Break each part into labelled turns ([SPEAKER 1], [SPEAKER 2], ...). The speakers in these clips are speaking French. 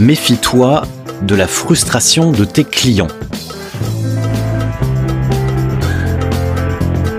[SPEAKER 1] Méfie-toi de la frustration de tes clients.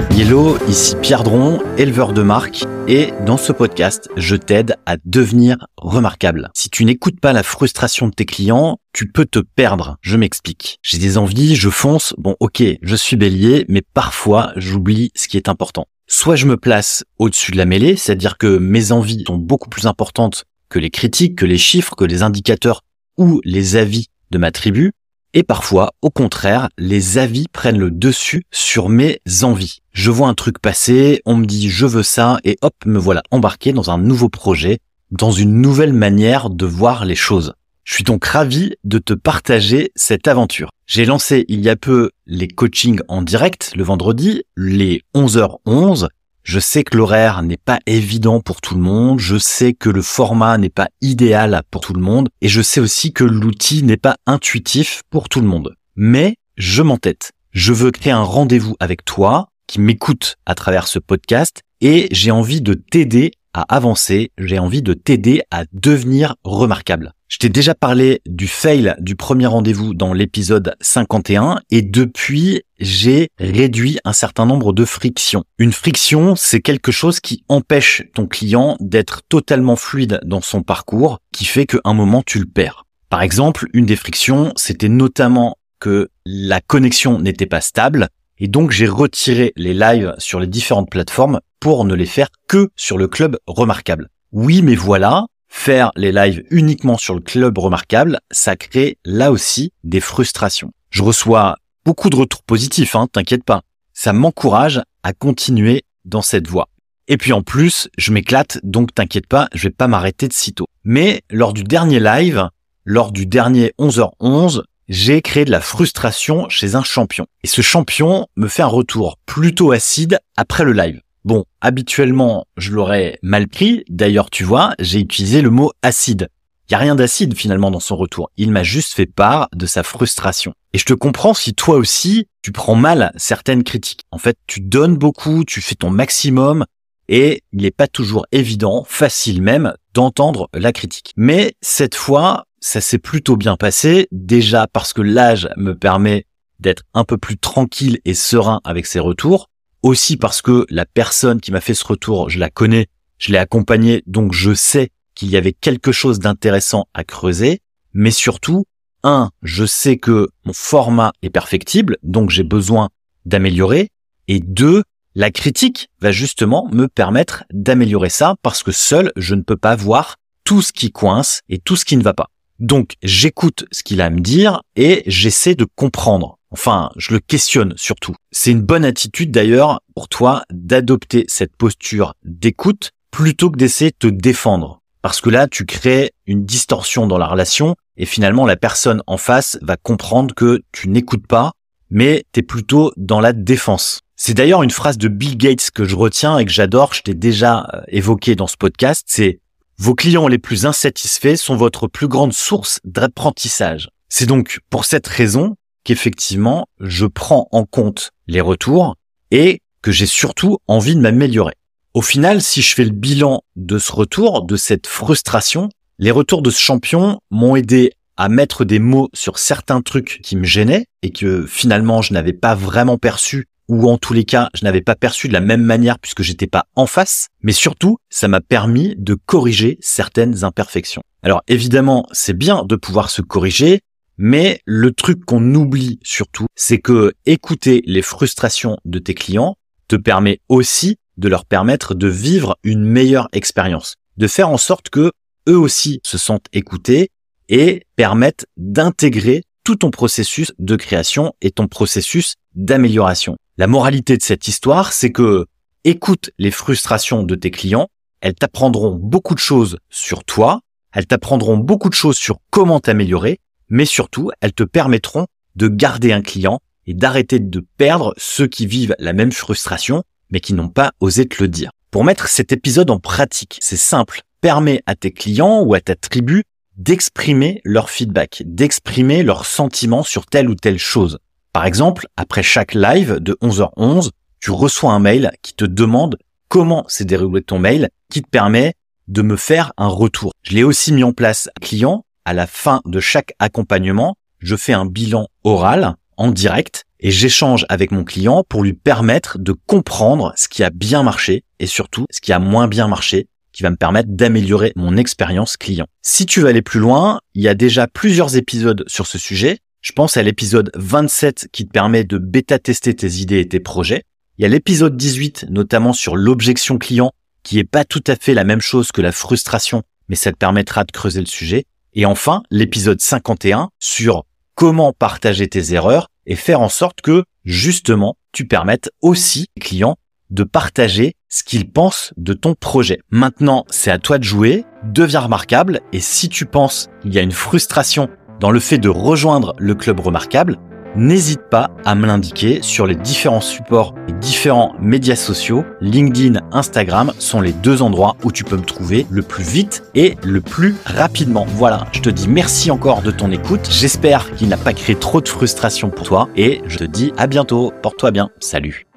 [SPEAKER 1] Hello, ici Pierre Dron, éleveur de marque, et dans ce podcast, je t'aide à devenir remarquable. Si tu n'écoutes pas la frustration de tes clients, tu peux te perdre. Je m'explique. J'ai des envies, je fonce, bon ok, je suis bélier, mais parfois j'oublie ce qui est important. Soit je me place au-dessus de la mêlée, c'est-à-dire que mes envies sont beaucoup plus importantes que les critiques, que les chiffres, que les indicateurs ou les avis de ma tribu, et parfois, au contraire, les avis prennent le dessus sur mes envies. Je vois un truc passer, on me dit je veux ça, et hop, me voilà embarqué dans un nouveau projet, dans une nouvelle manière de voir les choses. Je suis donc ravi de te partager cette aventure. J'ai lancé il y a peu les coachings en direct le vendredi, les 11h11, je sais que l'horaire n'est pas évident pour tout le monde, je sais que le format n'est pas idéal pour tout le monde, et je sais aussi que l'outil n'est pas intuitif pour tout le monde. Mais je m'entête. Je veux créer un rendez-vous avec toi qui m'écoute à travers ce podcast et j'ai envie de t'aider à avancer, j'ai envie de t'aider à devenir remarquable. Je t'ai déjà parlé du fail du premier rendez-vous dans l'épisode 51 et depuis, j'ai réduit un certain nombre de frictions. Une friction, c'est quelque chose qui empêche ton client d'être totalement fluide dans son parcours, qui fait qu'à un moment tu le perds. Par exemple, une des frictions, c'était notamment que la connexion n'était pas stable et donc j'ai retiré les lives sur les différentes plateformes pour ne les faire que sur le club remarquable. Oui, mais voilà, Faire les lives uniquement sur le club remarquable, ça crée là aussi des frustrations. Je reçois beaucoup de retours positifs, hein, t'inquiète pas. Ça m'encourage à continuer dans cette voie. Et puis en plus, je m'éclate, donc t'inquiète pas, je vais pas m'arrêter de sitôt. Mais lors du dernier live, lors du dernier 11h11, j'ai créé de la frustration chez un champion. Et ce champion me fait un retour plutôt acide après le live. Bon, habituellement, je l'aurais mal pris. D'ailleurs, tu vois, j'ai utilisé le mot acide. Il y a rien d'acide finalement dans son retour. Il m'a juste fait part de sa frustration. Et je te comprends si toi aussi, tu prends mal certaines critiques. En fait, tu donnes beaucoup, tu fais ton maximum et il n'est pas toujours évident, facile même, d'entendre la critique. Mais cette fois, ça s'est plutôt bien passé, déjà parce que l'âge me permet d'être un peu plus tranquille et serein avec ses retours, aussi parce que la personne qui m'a fait ce retour, je la connais, je l'ai accompagnée, donc je sais qu'il y avait quelque chose d'intéressant à creuser, mais surtout, un, je sais que mon format est perfectible, donc j'ai besoin d'améliorer, et deux, la critique va justement me permettre d'améliorer ça parce que seul, je ne peux pas voir tout ce qui coince et tout ce qui ne va pas. Donc, j'écoute ce qu'il a à me dire et j'essaie de comprendre. Enfin, je le questionne surtout. C'est une bonne attitude d'ailleurs pour toi d'adopter cette posture d'écoute plutôt que d'essayer de te défendre. Parce que là, tu crées une distorsion dans la relation et finalement la personne en face va comprendre que tu n'écoutes pas, mais tu es plutôt dans la défense. C'est d'ailleurs une phrase de Bill Gates que je retiens et que j'adore, je t'ai déjà euh, évoqué dans ce podcast, c'est vos clients les plus insatisfaits sont votre plus grande source d'apprentissage. C'est donc pour cette raison qu'effectivement, je prends en compte les retours et que j'ai surtout envie de m'améliorer. Au final, si je fais le bilan de ce retour, de cette frustration, les retours de ce champion m'ont aidé à mettre des mots sur certains trucs qui me gênaient et que finalement je n'avais pas vraiment perçu ou en tous les cas je n'avais pas perçu de la même manière puisque j'étais pas en face, mais surtout ça m'a permis de corriger certaines imperfections. Alors évidemment c'est bien de pouvoir se corriger, mais le truc qu'on oublie surtout, c'est que écouter les frustrations de tes clients te permet aussi de leur permettre de vivre une meilleure expérience, de faire en sorte que eux aussi se sentent écoutés et permettent d'intégrer tout ton processus de création et ton processus d'amélioration. La moralité de cette histoire, c'est que écoute les frustrations de tes clients, elles t'apprendront beaucoup de choses sur toi, elles t'apprendront beaucoup de choses sur comment t'améliorer mais surtout, elles te permettront de garder un client et d'arrêter de perdre ceux qui vivent la même frustration, mais qui n'ont pas osé te le dire. Pour mettre cet épisode en pratique, c'est simple. Permets à tes clients ou à ta tribu d'exprimer leur feedback, d'exprimer leurs sentiments sur telle ou telle chose. Par exemple, après chaque live de 11h11, tu reçois un mail qui te demande comment s'est déroulé ton mail, qui te permet de me faire un retour. Je l'ai aussi mis en place client à la fin de chaque accompagnement, je fais un bilan oral en direct et j'échange avec mon client pour lui permettre de comprendre ce qui a bien marché et surtout ce qui a moins bien marché qui va me permettre d'améliorer mon expérience client. Si tu veux aller plus loin, il y a déjà plusieurs épisodes sur ce sujet. Je pense à l'épisode 27 qui te permet de bêta-tester tes idées et tes projets. Il y a l'épisode 18 notamment sur l'objection client qui est pas tout à fait la même chose que la frustration, mais ça te permettra de creuser le sujet. Et enfin, l'épisode 51 sur comment partager tes erreurs et faire en sorte que, justement, tu permettes aussi aux clients de partager ce qu'ils pensent de ton projet. Maintenant, c'est à toi de jouer, deviens remarquable, et si tu penses qu'il y a une frustration dans le fait de rejoindre le club remarquable, n'hésite pas à me l'indiquer sur les différents supports et différents médias sociaux. LinkedIn, Instagram sont les deux endroits où tu peux me trouver le plus vite et le plus rapidement. Voilà, je te dis merci encore de ton écoute. J'espère qu'il n'a pas créé trop de frustration pour toi et je te dis à bientôt. Porte-toi bien. Salut.